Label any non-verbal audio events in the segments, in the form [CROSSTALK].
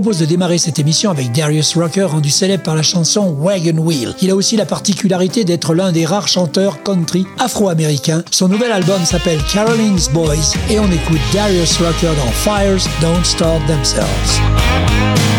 Propose de démarrer cette émission avec Darius Rucker, rendu célèbre par la chanson Wagon Wheel. Il a aussi la particularité d'être l'un des rares chanteurs country afro-américains. Son nouvel album s'appelle Caroline's Boys et on écoute Darius Rucker dans Fires Don't Start Themselves.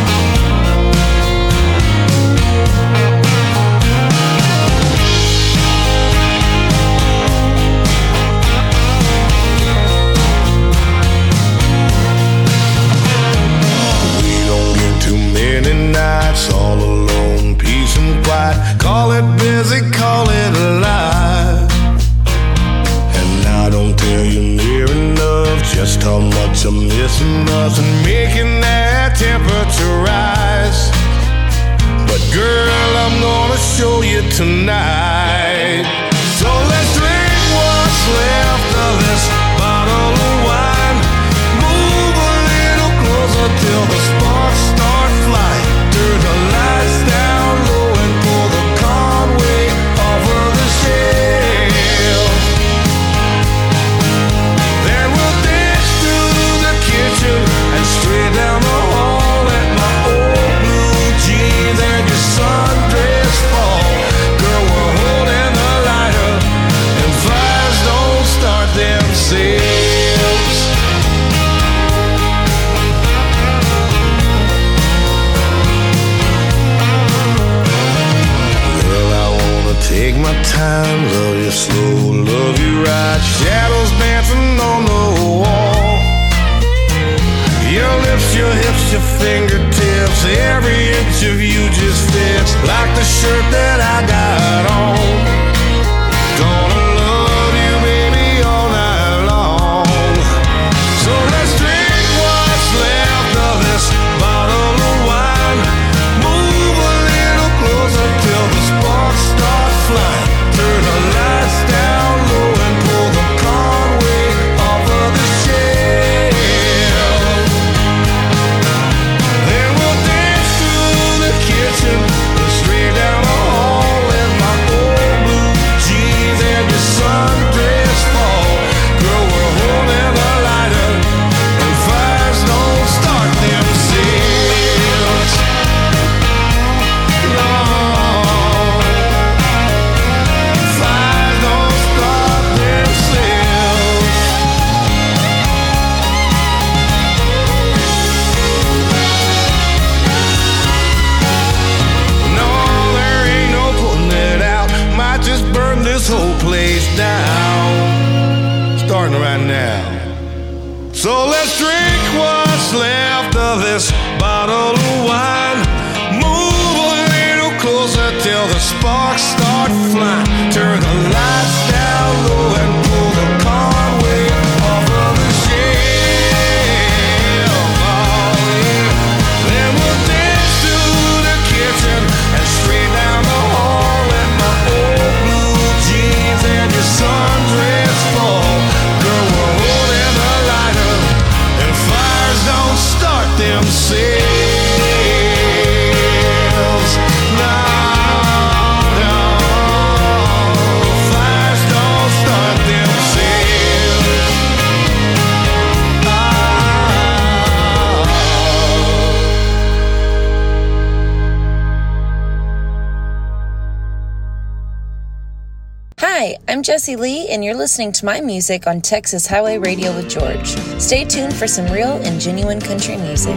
Jessee Lee, and you're listening to my music on Texas Highway Radio with George. Stay tuned for some real and genuine country music.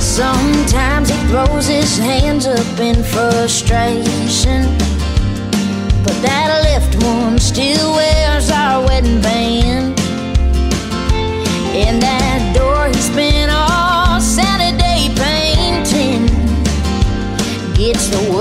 Sometimes he throws his hands up in frustration. But that left one still wears our wedding band. In that door, he's been gets the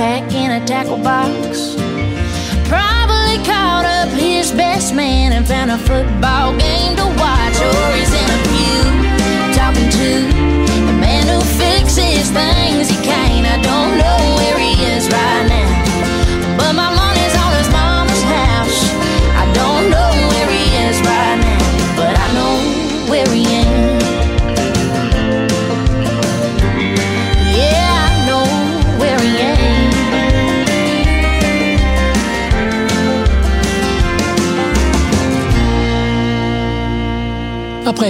pack in a tackle box. Probably caught up his best man and found a football game to watch, or he's in a pew talking to the man who fixes things he can't. I don't know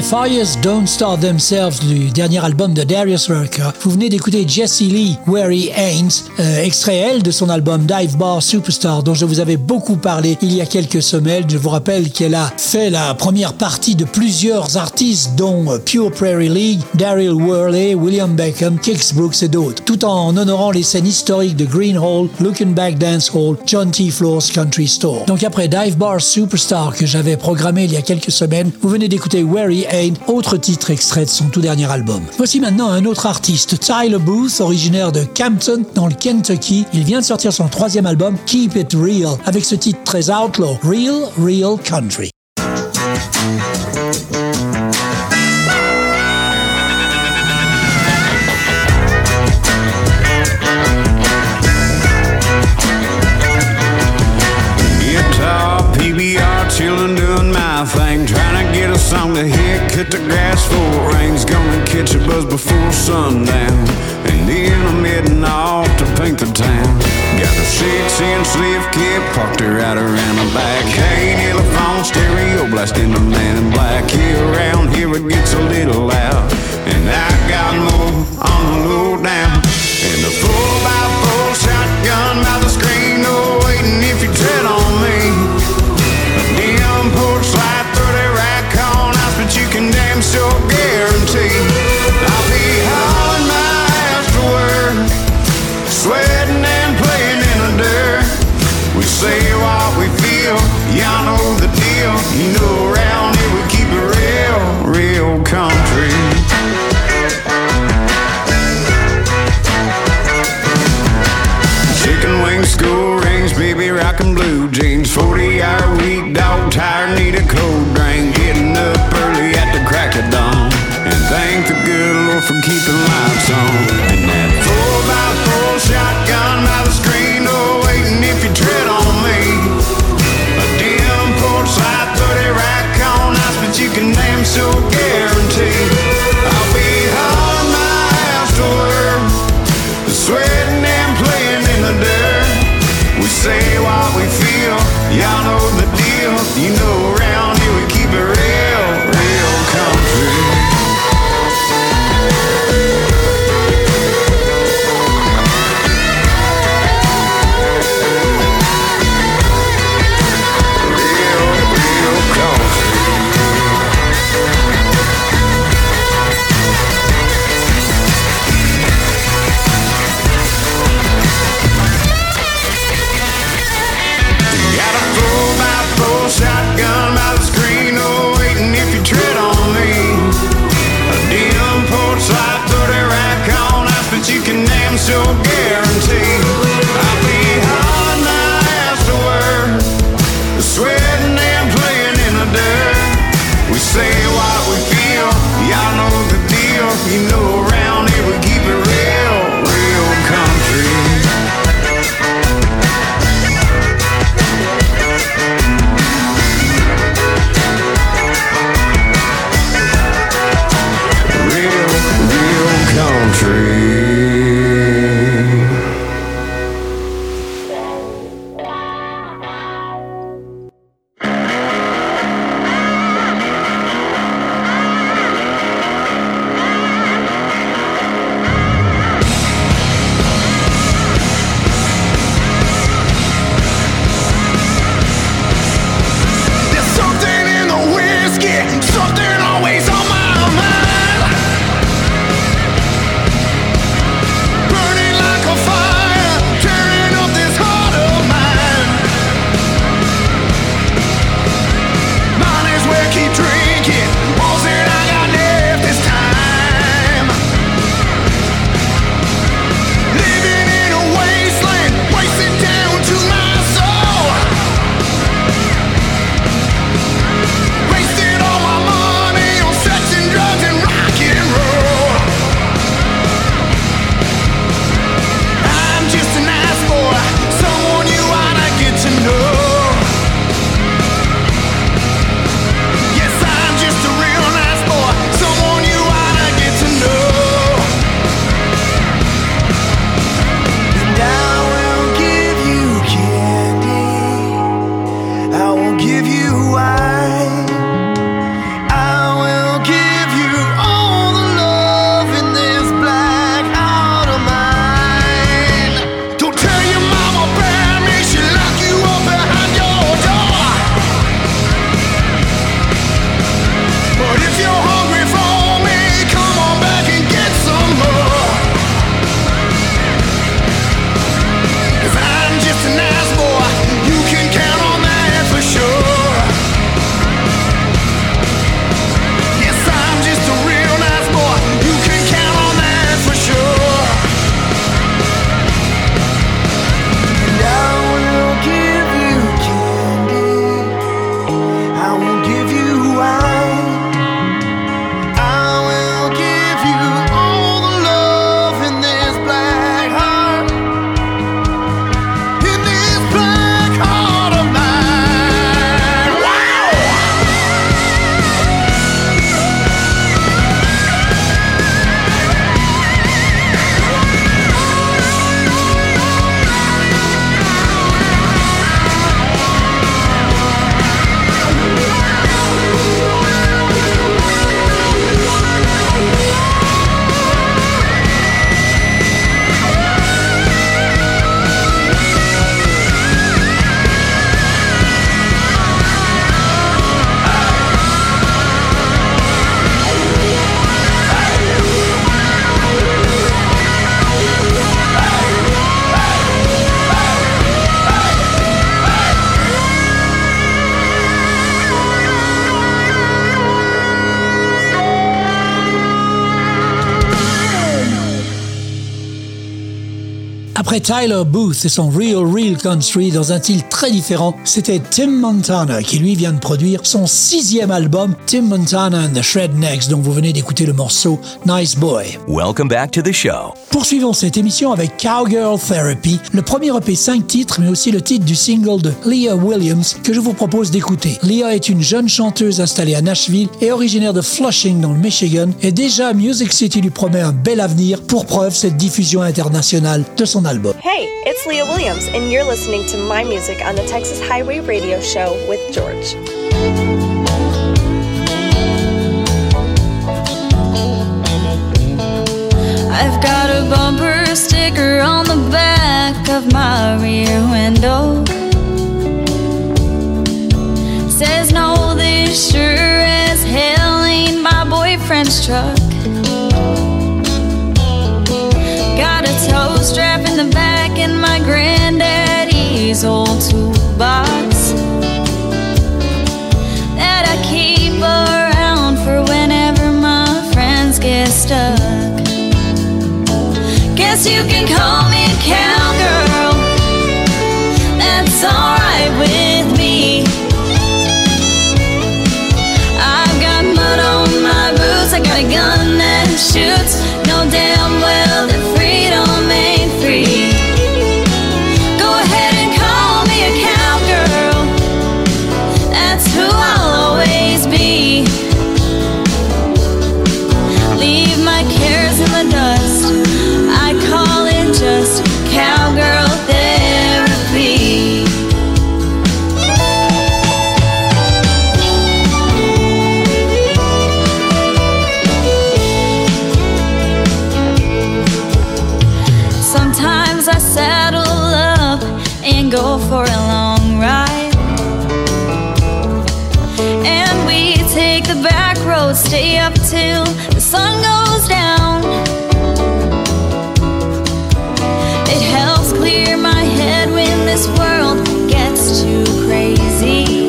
Fires Don't Start Themselves du dernier album de Darius Rucker, vous venez d'écouter Jessie Lee, Where He euh, extrait elle de son album Dive Bar Superstar dont je vous avais beaucoup parlé il y a quelques semaines. Je vous rappelle qu'elle a fait la première partie de plusieurs artistes dont euh, Pure Prairie League, Daryl Worley, William Beckham, Kix Brooks et d'autres, tout en honorant les scènes historiques de Green Hall, Looking Back Dance Hall, John T. Floor's Country Store. Donc après Dive Bar Superstar que j'avais programmé il y a quelques semaines, vous venez d'écouter Where He Ain't, autre titre extrait de son tout dernier album. Voici maintenant un autre artiste, Tyler Booth, originaire de Campton, dans le Kentucky. Il vient de sortir son troisième album, Keep It Real, avec ce titre très outlaw, Real, Real Country. Hit, the grass full rings. Gonna catch a buzz before sundown. And then I'm heading off to paint the town. Got a six inch lift kit parked her right around the back. Hey, telephone stereo blasting the man in black. Here around here it gets a little loud. And I got more on the low down. Tyler Booth et son Real Real Country dans un style très différent, c'était Tim Montana qui lui vient de produire son sixième album Tim Montana and the Shrednecks dont vous venez d'écouter le morceau Nice Boy. Welcome back to the show. Poursuivons cette émission avec Cowgirl Therapy, le premier EP 5 titres mais aussi le titre du single de Leah Williams que je vous propose d'écouter. Leah est une jeune chanteuse installée à Nashville et originaire de Flushing dans le Michigan et déjà Music City lui promet un bel avenir pour preuve cette diffusion internationale de son album. Hey, it's Leah Williams and you're listening to my music on the Texas Highway Radio Show with George. I've got a bumper sticker on the back of my rear window. Says no, this sure as hell ain't my boyfriend's truck. Got a tow strap in the back and my granddaddy's old toolbox that I keep around for whenever my friends get stuck. Gun take the back road, stay up till the sun goes down. It helps clear my head when this world gets too crazy.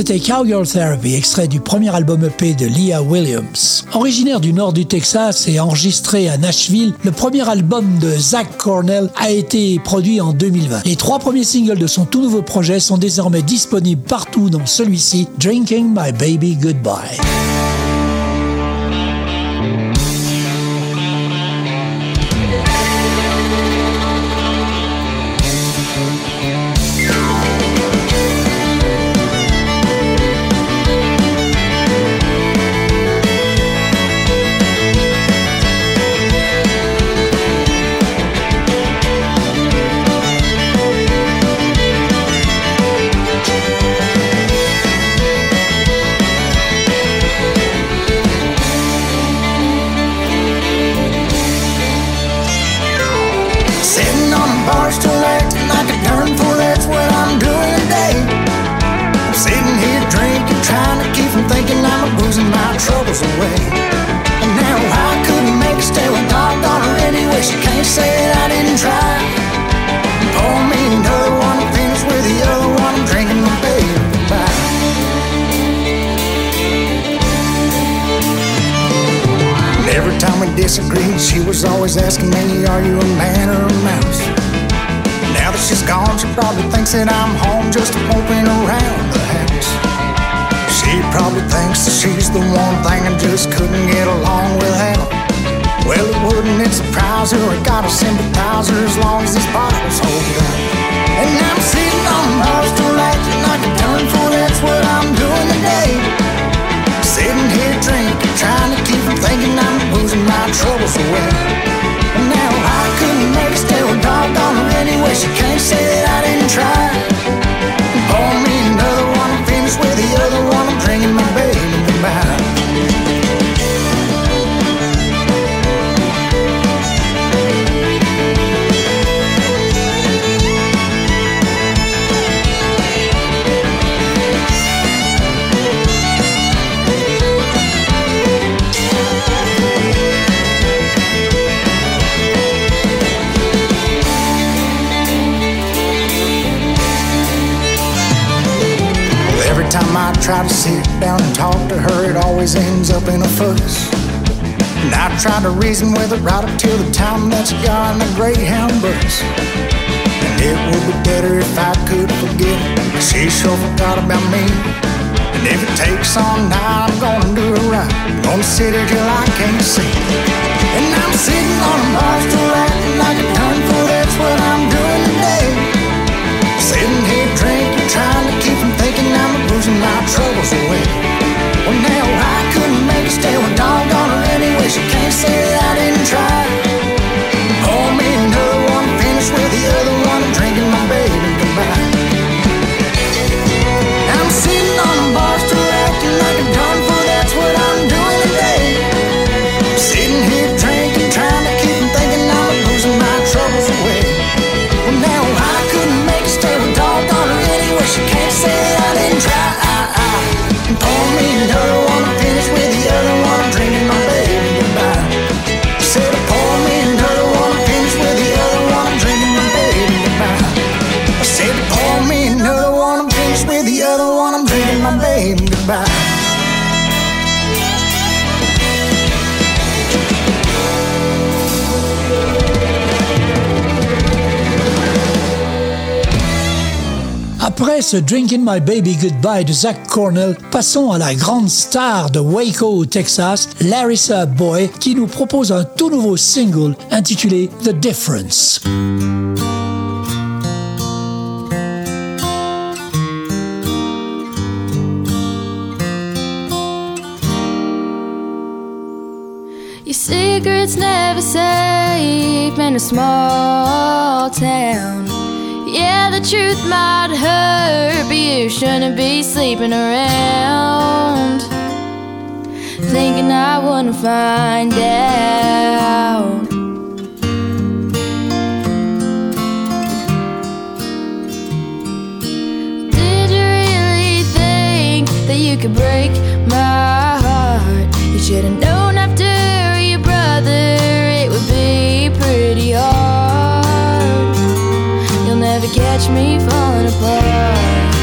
C'était Cowgirl Therapy, extrait du premier album EP de Leah Williams. Originaire du nord du Texas et enregistré à Nashville, le premier album de Zach Cornell a été produit en 2020. Les trois premiers singles de son tout nouveau projet sont désormais disponibles partout dans celui-ci, Drinking My Baby Goodbye. Her? I gotta sympathize her as long as these always ends up in a fuss. And I try to reason with her right up till the time that she got on the Greyhound bus. And it would be better if I could forget her. She sure forgot about me. And if it takes all night, I'm gonna do it right. I'm gonna sit here till I can't see. And I'm sitting on a bar stool acting like a fool. That's what I'm doing today. Sitting here drinking, trying to keep from thinking I'm losing my troubles away. Well, now I couldn't make it stay with doggone her anyway. She can't say that I didn't try. Ce Drinking My Baby Goodbye de Zach Cornell, passons à la grande star de Waco Texas, Larissa Boyd, qui nous propose un tout nouveau single intitulé The Difference. Your secret's never safe in a small town. Yeah, the truth might hurt, but you shouldn't be sleeping around. Thinking I wouldn't find out. Did you really think that you could break my heart? You should have known after your brother it would be pretty hard. Catch me falling apart.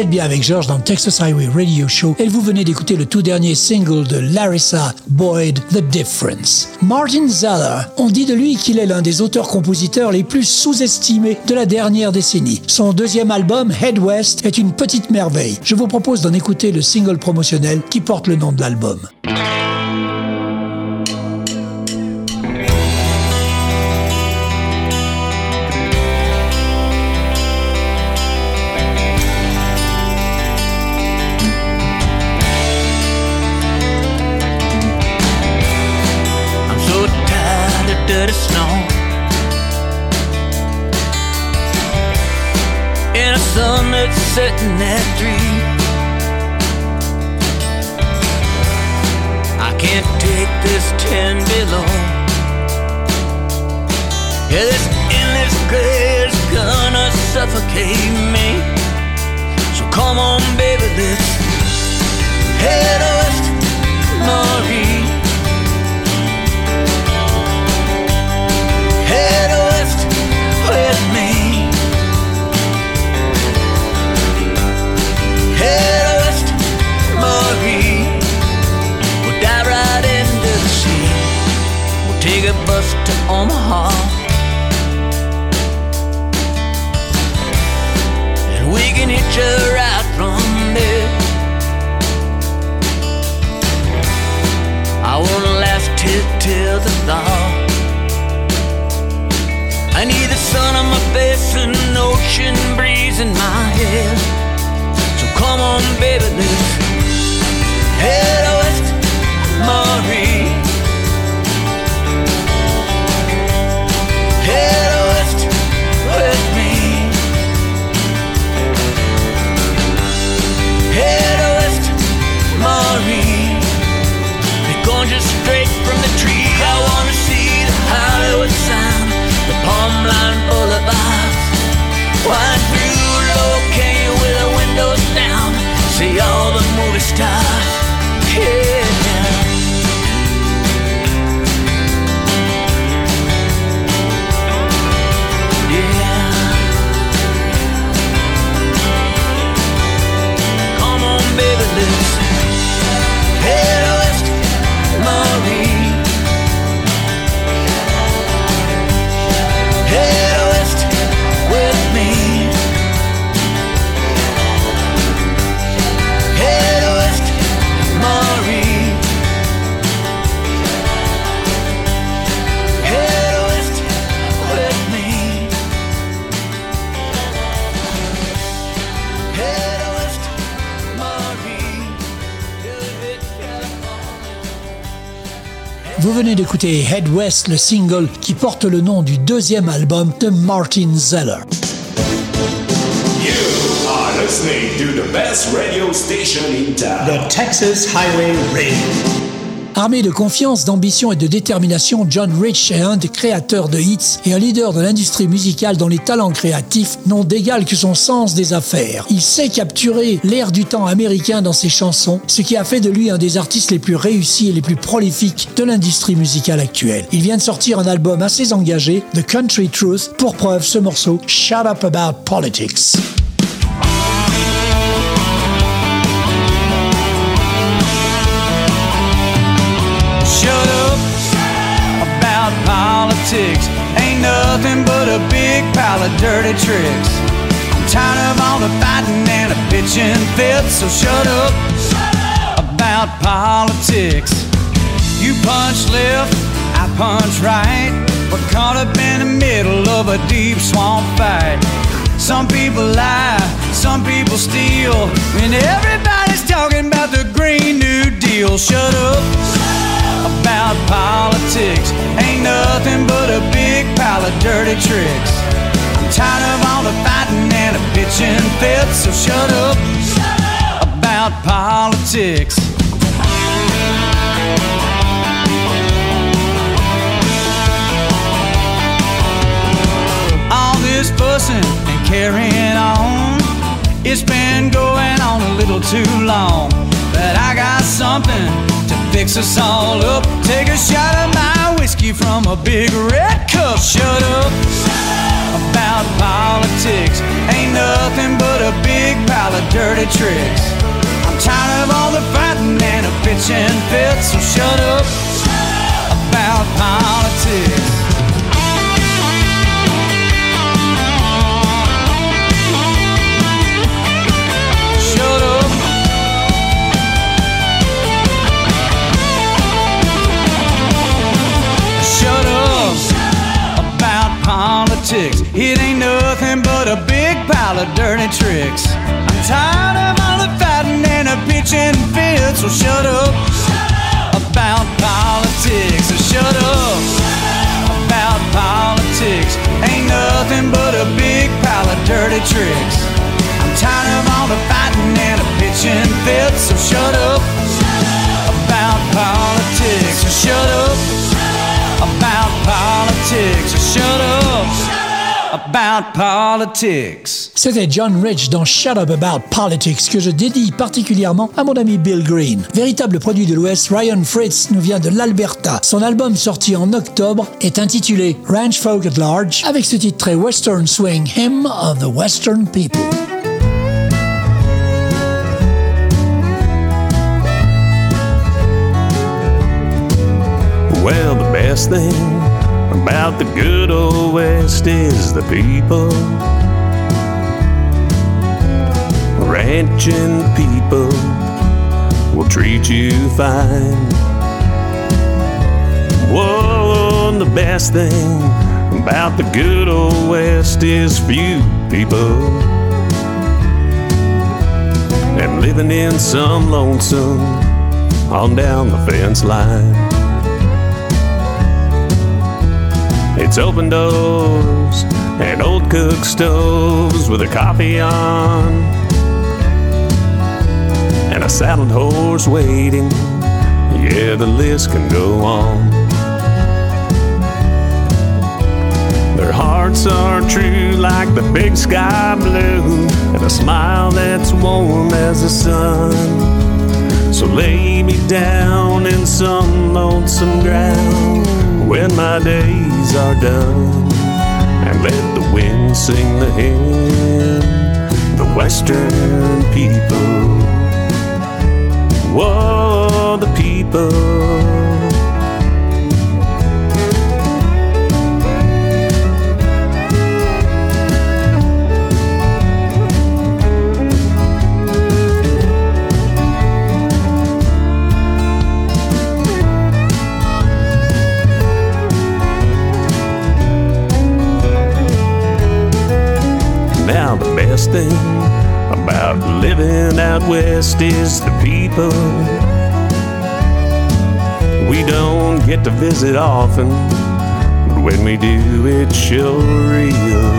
Vous êtes bien avec George dans Texas Highway Radio Show et vous venez d'écouter le tout dernier single de Larissa Boyd, The Difference. Martin Zeller, on dit de lui qu'il est l'un des auteurs-compositeurs les plus sous-estimés de la dernière décennie. Son deuxième album, Head West, est une petite merveille. Je vous propose d'en écouter le single promotionnel qui porte le nom de l'album. That's setting at three. I can't take this ten below. Yeah, this endless gray is gonna suffocate me. So come on, baby, let's head west, to Omaha. Le single qui porte le nom du deuxième album de Martin Zeller. You are listening to the best radio station in town. The Texas Highway Radio. Armé de confiance, d'ambition et de détermination, John Rich est un des de hits et un leader de l'industrie musicale dont les talents créatifs n'ont d'égal que son sens des affaires. Il sait capturer l'air du temps américain dans ses chansons, ce qui a fait de lui un des artistes les plus réussis et les plus prolifiques de l'industrie musicale actuelle. Il vient de sortir un album assez engagé, The Country Truth, pour preuve ce morceau Shut Up About Politics. Nothing but a big pile of dirty tricks. I'm tired of all the fighting and the bitching fits, so shut up, about politics. You punch left, I punch right. We're caught up in the middle of a deep swamp fight. Some people lie, some people steal, and everybody's talking about the Green New Deal. Shut up about politics ain't nothing but a big pile of dirty tricks. I'm tired of all the fighting and the bitching fits, so shut up shut up. about politics. All this fussing and carrying on, it's been going on a little too long. But I got something fix us all up. Take a shot of my whiskey from a big red cup. Shut up about politics. Ain't nothing but a big pile of dirty tricks. I'm tired of all the fighting and the bitching fits. So shut up about politics. Tricks. I'm tired of all the fighting and the bitching fits. So shut up about politics. So shut up about politics. Ain't nothing but a big pile of dirty tricks. I'm tired of all the fighting and the bitching fits. So shut up about politics. C'était John Rich dans Shut Up About Politics que je dédie particulièrement à mon ami Bill Green. Véritable produit de l'Ouest, Ryan Fritz nous vient de l'Alberta. Son album sorti en octobre est intitulé Ranch Folk at Large avec ce titre très western swing Hymn of the Western People. Well, the best thing about the good old West is the people. Ranching people will treat you fine. Whoa, the best thing about the good old West is few people. And living in some lonesome on down the fence line. It's open doors and old cook stoves with a coffee on. And a saddled horse waiting. Yeah, the list can go on. Their hearts are true like the big sky blue, and a smile that's warm as the sun. So lay me down in some lonesome ground when my days are done and let the wind sing the hymn the western people. Whoa the people best thing about living out west is the people. We don't get to visit often, but when we do, it's sure real.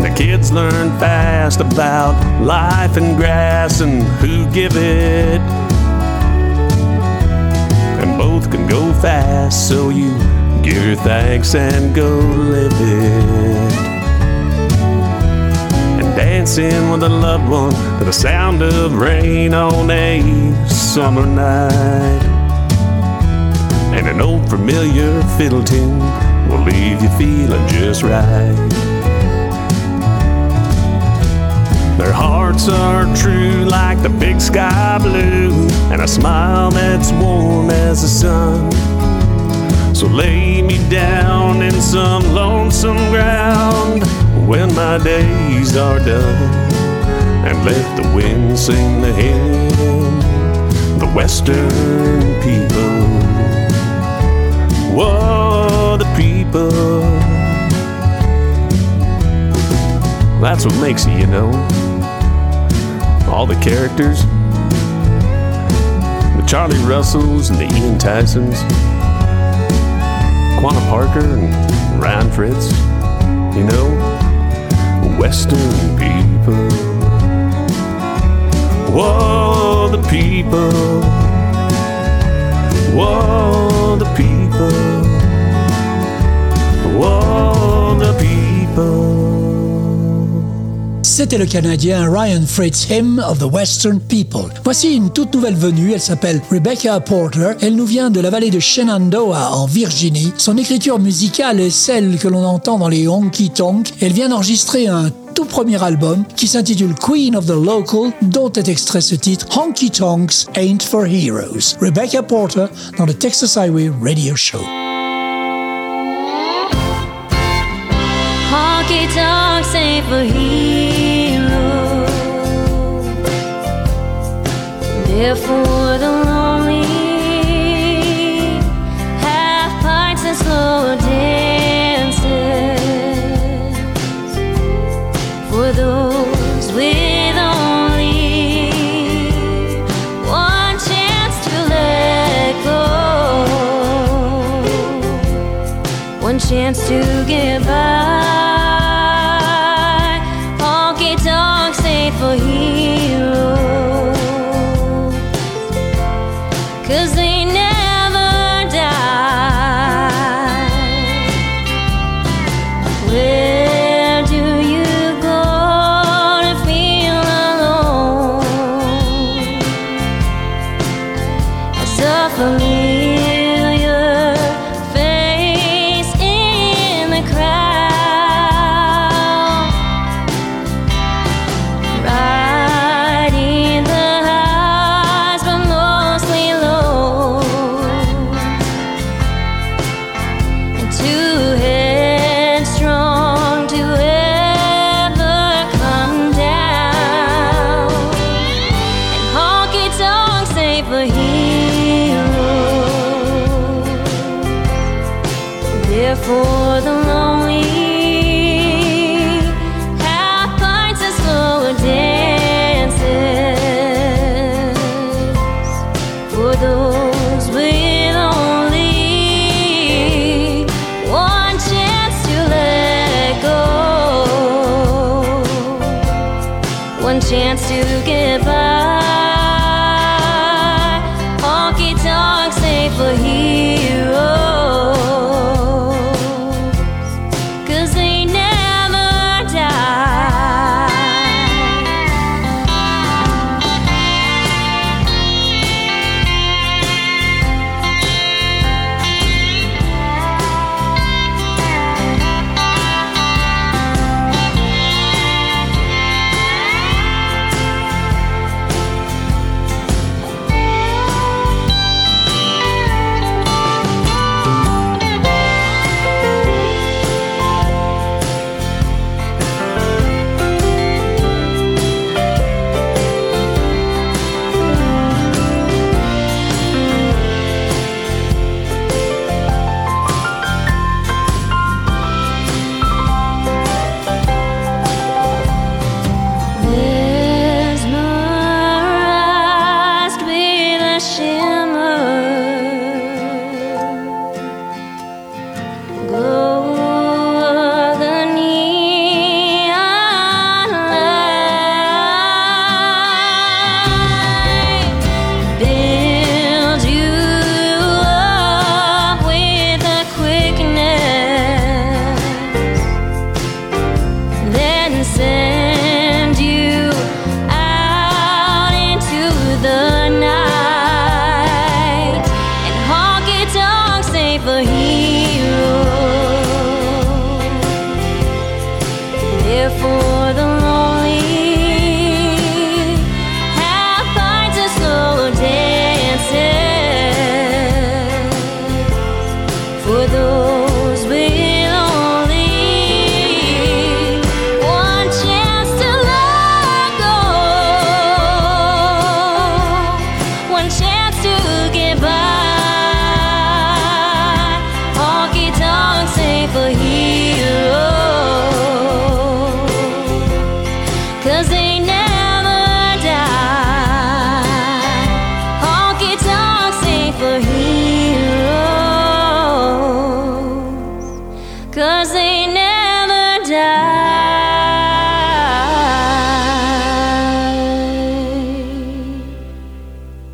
The kids learn fast about life and grass and who give it. And both can go fast, so you give your thanks and go live it. Dancing with a loved one to the sound of rain on a summer night. And an old familiar fiddle tune will leave you feeling just right. Their hearts are true like the big sky blue, and a smile that's warm as the sun. So lay me down in some lonesome ground when my days are done. And let the wind sing the hymn, the Western people. Whoa, the people. That's what makes it, you know. All the characters, the Charlie Russells and the Ian Tysons, Quanah Parker and Ryan Fritz, you know, Western people. Whoa, the people. Whoa, the people. Whoa, the people. C'était le Canadien Ryan Fritz, Hymn of the Western People. Voici une toute nouvelle venue, elle s'appelle Rebecca Porter. Elle nous vient de la vallée de Shenandoah en Virginie. Son écriture musicale est celle que l'on entend dans les honky tonk. Elle vient d'enregistrer un tout premier album qui s'intitule Queen of the Local, dont est extrait ce titre Honky Tonks Ain't for Heroes. Rebecca Porter dans le Texas Highway Radio Show. Honky tonks ain't for heroes. For the lonely. Pints and slow dances. For those with only one chance to let go.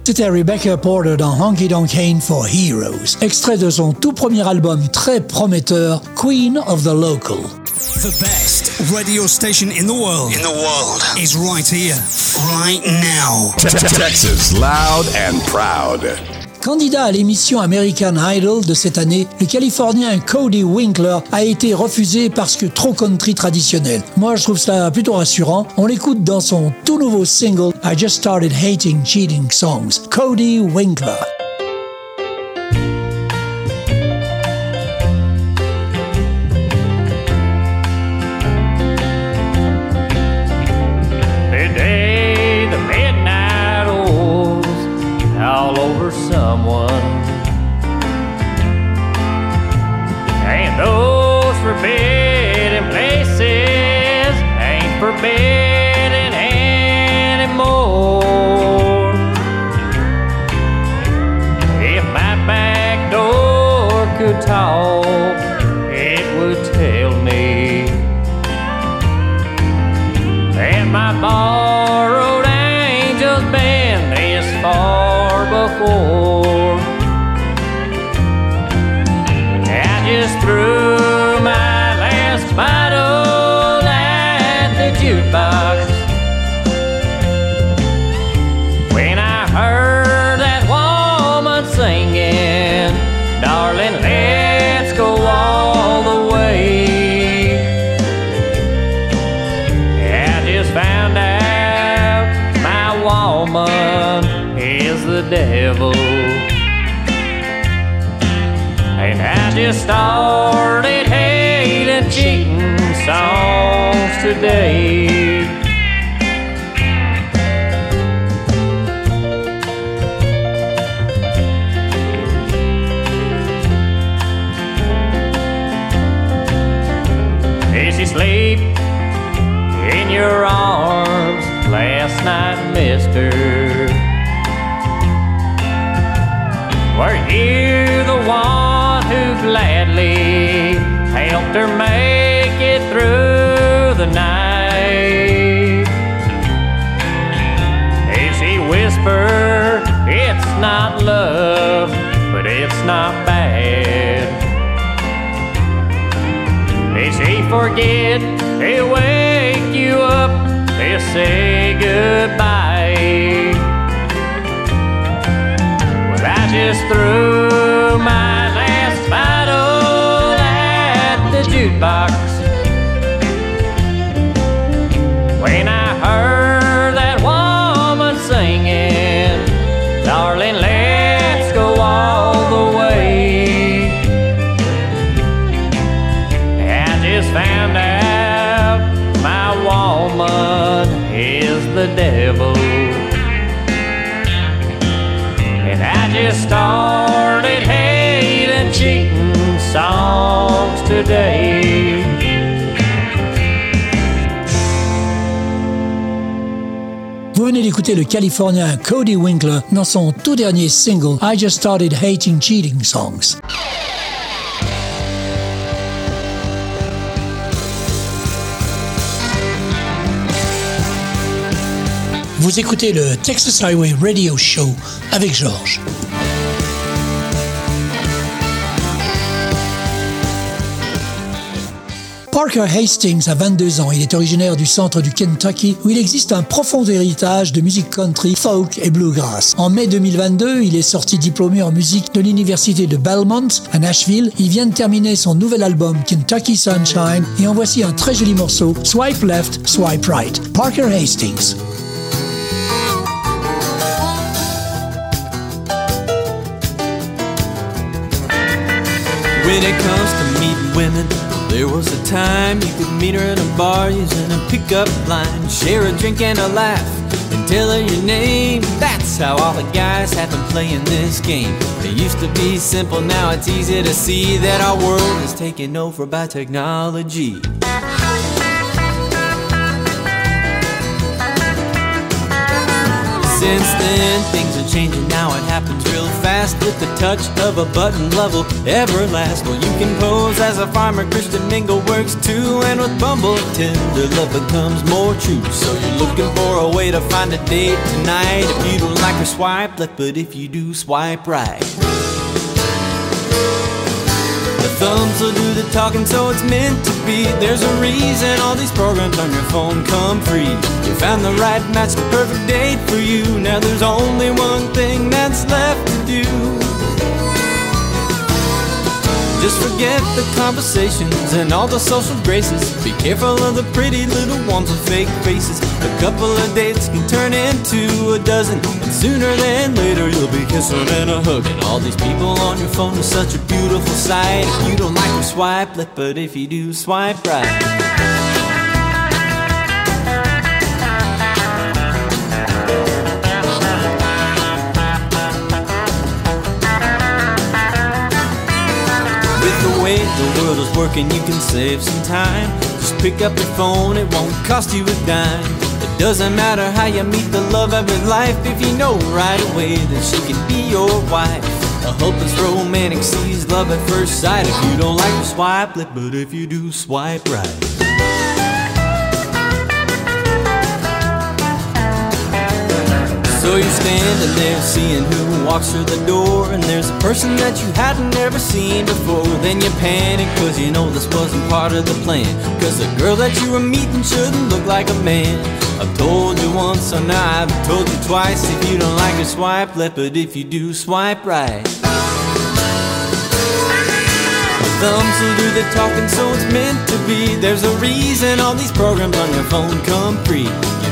C'était Rebecca Porter dans Honky Tonk Ain't for Heroes, extrait de son tout premier album très prometteur, Queen of the Local. The best radio station in the world. In the world. Is right here. Right now. Texas, loud and proud. Candidat à l'émission American Idol de cette année, le Californien Cody Winkler a été refusé parce que trop country traditionnel. Moi, je trouve ça plutôt rassurant. On l'écoute dans son tout nouveau single I Just Started Hating Cheating Songs. Cody Winkler. Ain't just started hating cheating songs today. Forget to wake you up to say goodbye? Well, I just threw my last bottle at the jukebox. When I heard Vous venez d'écouter le Californien Cody Winkler dans son tout dernier single I Just Started Hating Cheating Songs. Vous écoutez le Texas Highway Radio Show avec Georges. Parker Hastings a 22 ans. Il est originaire du centre du Kentucky où il existe un profond héritage de musique country, folk et bluegrass. En mai 2022, il est sorti diplômé en musique de l'université de Belmont à Nashville. Il vient de terminer son nouvel album Kentucky Sunshine et en voici un très joli morceau Swipe Left, Swipe Right. Parker Hastings. There was a time you could meet her at a bar using a pickup line, share a drink and a laugh, and tell her your name. That's how all the guys have been playing this game. It used to be simple, now it's easy to see that our world is taken over by technology. Since then, things are changing now. It happens real fast with the touch of a button. Love will ever last. Well, you can pose as a farmer. Christian Mingle works too, and with Bumble, tender love becomes more true. So you're looking for a way to find a date tonight. If you don't like her, swipe left, but if you do, swipe right. The thumbs will do the talking, so it's meant to be. There's a reason all these programs on your phone come free. You found the right match, the perfect date for you. Now there's only one thing that's left do. Just forget the conversations and all the social graces. Be careful of the pretty little ones with fake faces. A couple of dates can turn into a dozen, and sooner than later you'll be kissing and a hugging. All these people on your phone are such a beautiful sight. If you don't like them, swipe left, but if you do, swipe right. The world is working, you can save some time. Just pick up your phone, it won't cost you a dime. It doesn't matter how you meet the love of your life if you know right away that she can be your wife. A hopeless romantic sees love at first sight. If you don't like her, swipe left, but if you do, swipe right. So you're standing there seeing who walks through the door And there's a person that you hadn't ever seen before Then you panic cause you know this wasn't part of the plan Cause the girl that you were meeting shouldn't look like a man I've told you once, so now I've told you twice If you don't like her, swipe left, but if you do, swipe right thumbs will do the talking, so it's meant to be. There's a reason all these programs on your phone come free.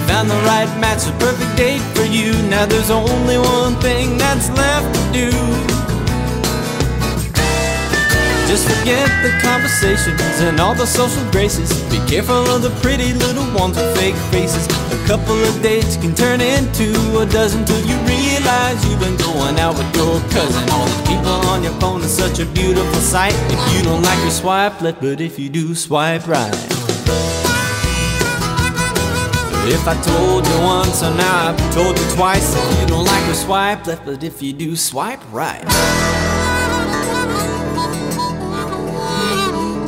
Found the right match, the perfect date for you. Now there's only one thing that's left to do. Just forget the conversations and all the social graces. Be careful of the pretty little ones with fake faces. A couple of dates can turn into a dozen till you realize you've been going out with your cousin. All these people on your phone is such a beautiful sight. If you don't like your swipe left, but if you do, swipe right. If I told you once, I've told you twice. You don't like her, swipe left, but if you do, swipe right.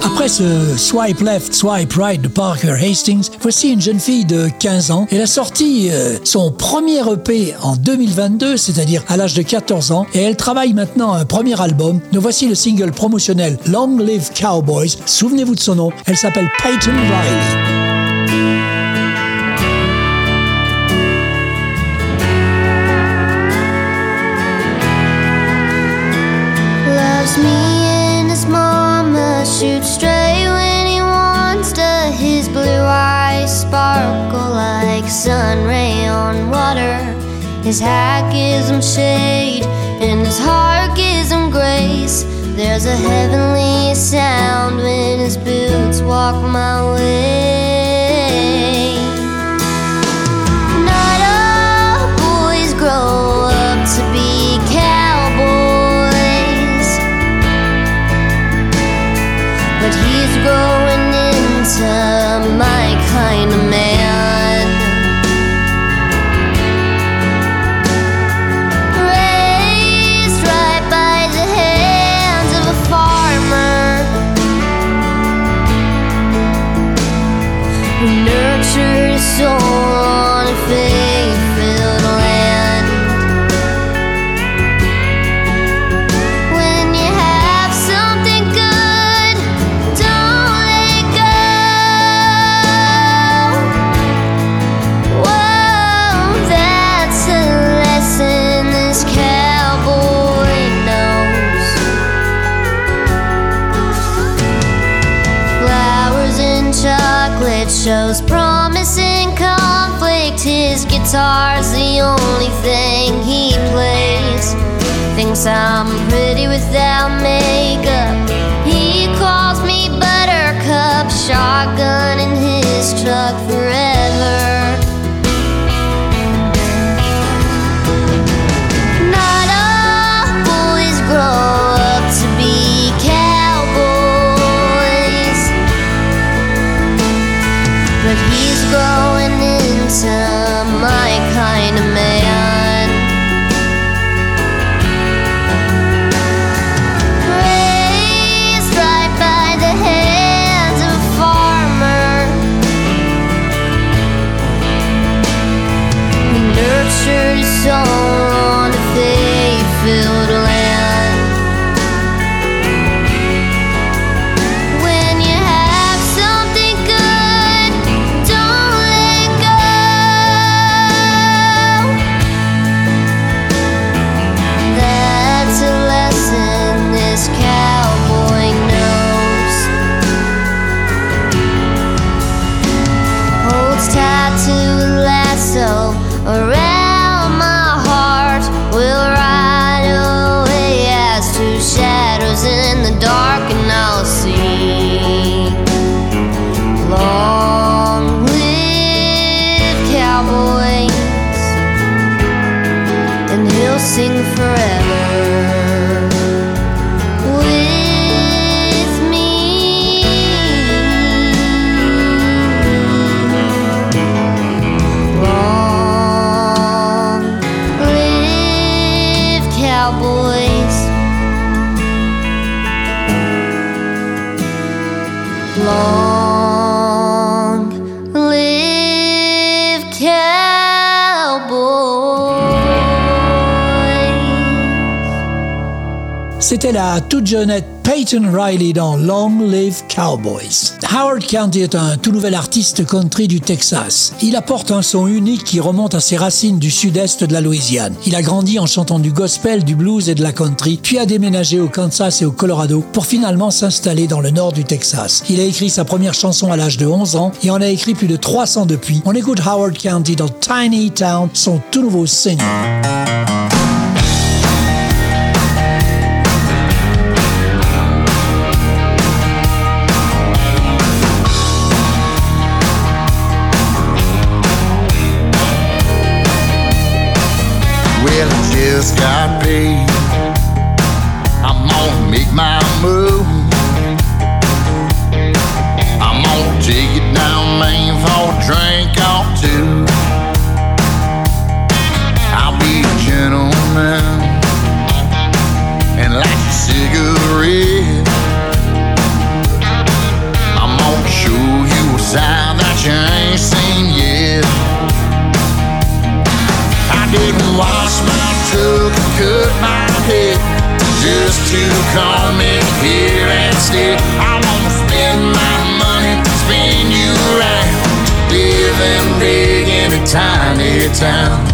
Après ce Swipe Left, Swipe Right de Parker Hastings, voici une jeune fille de 15 ans. Elle a sorti euh, son premier EP en 2022, c'est-à-dire à, l'âge de 14 ans, et elle travaille maintenant un premier album. Nous voici le single promotionnel Long Live Cowboys. Souvenez-vous de son nom, elle s'appelle Peyton Riley. His hat gives him shade and his heart gives him grace. There's a heavenly sound when his boots walk my way. Not all boys grow up to be cowboys, but he's growing into my kind guitar's the only thing he plays. Thinks I'm pretty without makeup. He calls me Buttercup Shotgun. C'était la toute jeunette Peyton Riley dans Long Live Cowboys. Howard County est un tout nouvel artiste country du Texas. Il apporte un son unique qui remonte à ses racines du sud-est de la Louisiane. Il a grandi en chantant du gospel, du blues et de la country, puis a déménagé au Kansas et au Colorado pour finalement s'installer dans le nord du Texas. Il a écrit sa première chanson à l'âge de 11 ans et en a écrit plus de 300 depuis. On écoute Howard County dans Tiny Town, son tout nouveau single. Just got paid. Town.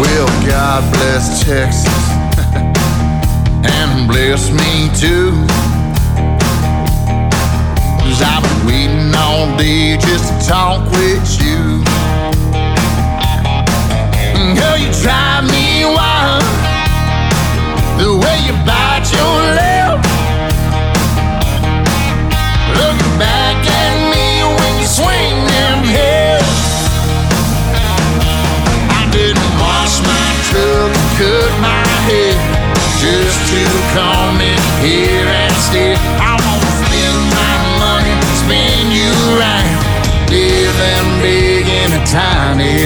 Well, God bless Texas [LAUGHS] and bless me too. Cause I've been waiting all day just to talk with you. Mm, girl, you drive me wild. The way you bite your lip.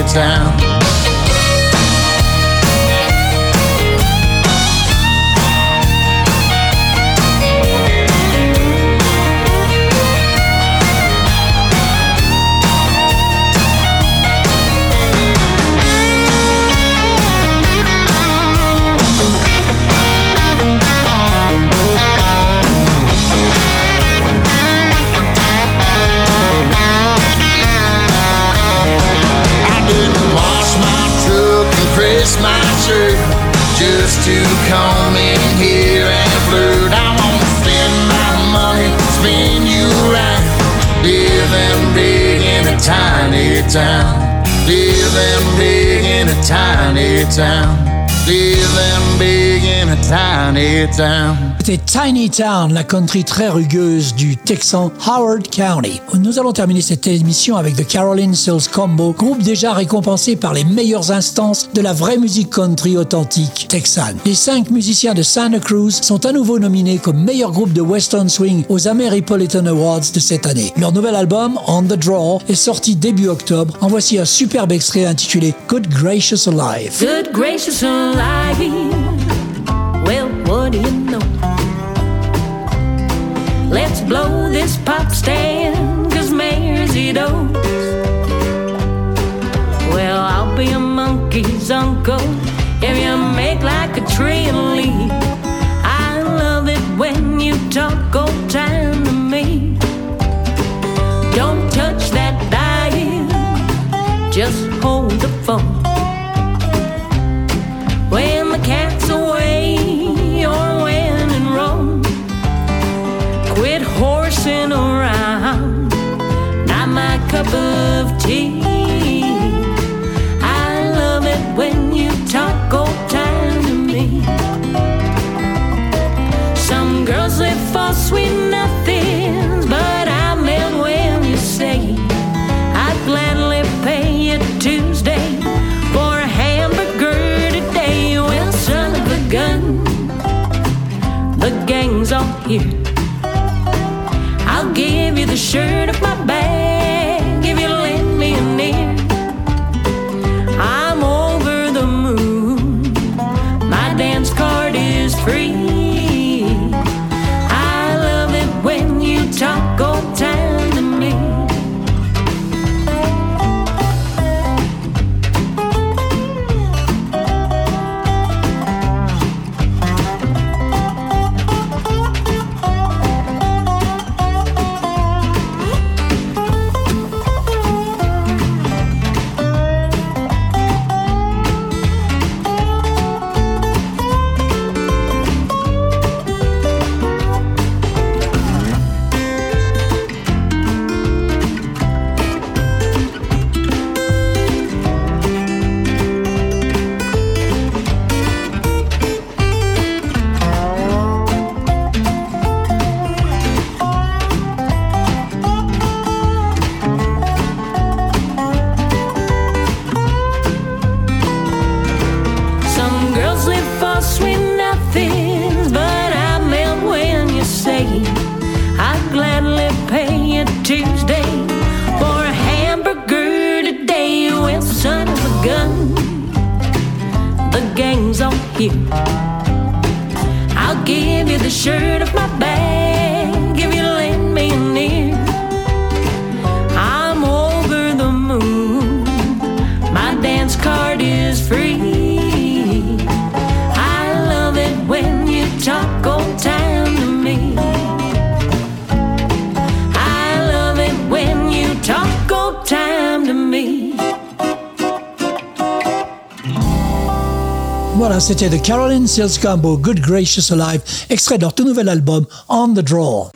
Town. Town, living big in a tiny town, living big in a tiny town. C'était Tiny Town, la country très rugueuse du Texan Howard County. Nous allons terminer cette émission avec The Caroline Sills Combo, groupe déjà récompensé par les meilleures instances de la vraie musique country authentique texane. Les cinq musiciens de Santa Cruz sont à nouveau nominés comme meilleur groupe de Western Swing aux Ameripolitan Awards de cette année. Leur nouvel album, On the Draw, est sorti début octobre. En voici un superbe extrait intitulé Good Gracious Alive. Good gracious alive. What do you know? Let's blow this pop stand, cause mayor's it owes. Well, I'll be a monkey's uncle if you make like a tree and leave. I love it when you talk old time sure c'était de Caroline Seals Combo, Good Gracious Alive, extrait de leur tout nouvel album On the Draw.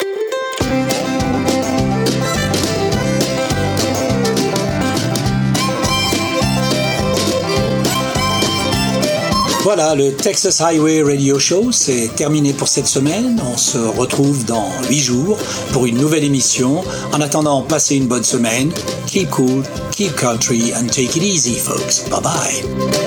Voilà, le Texas Highway Radio Show, c'est terminé pour cette semaine. On se retrouve dans 8 jours pour une nouvelle émission. En attendant, passez une bonne semaine. Keep cool, keep country, and take it easy, folks. Bye bye.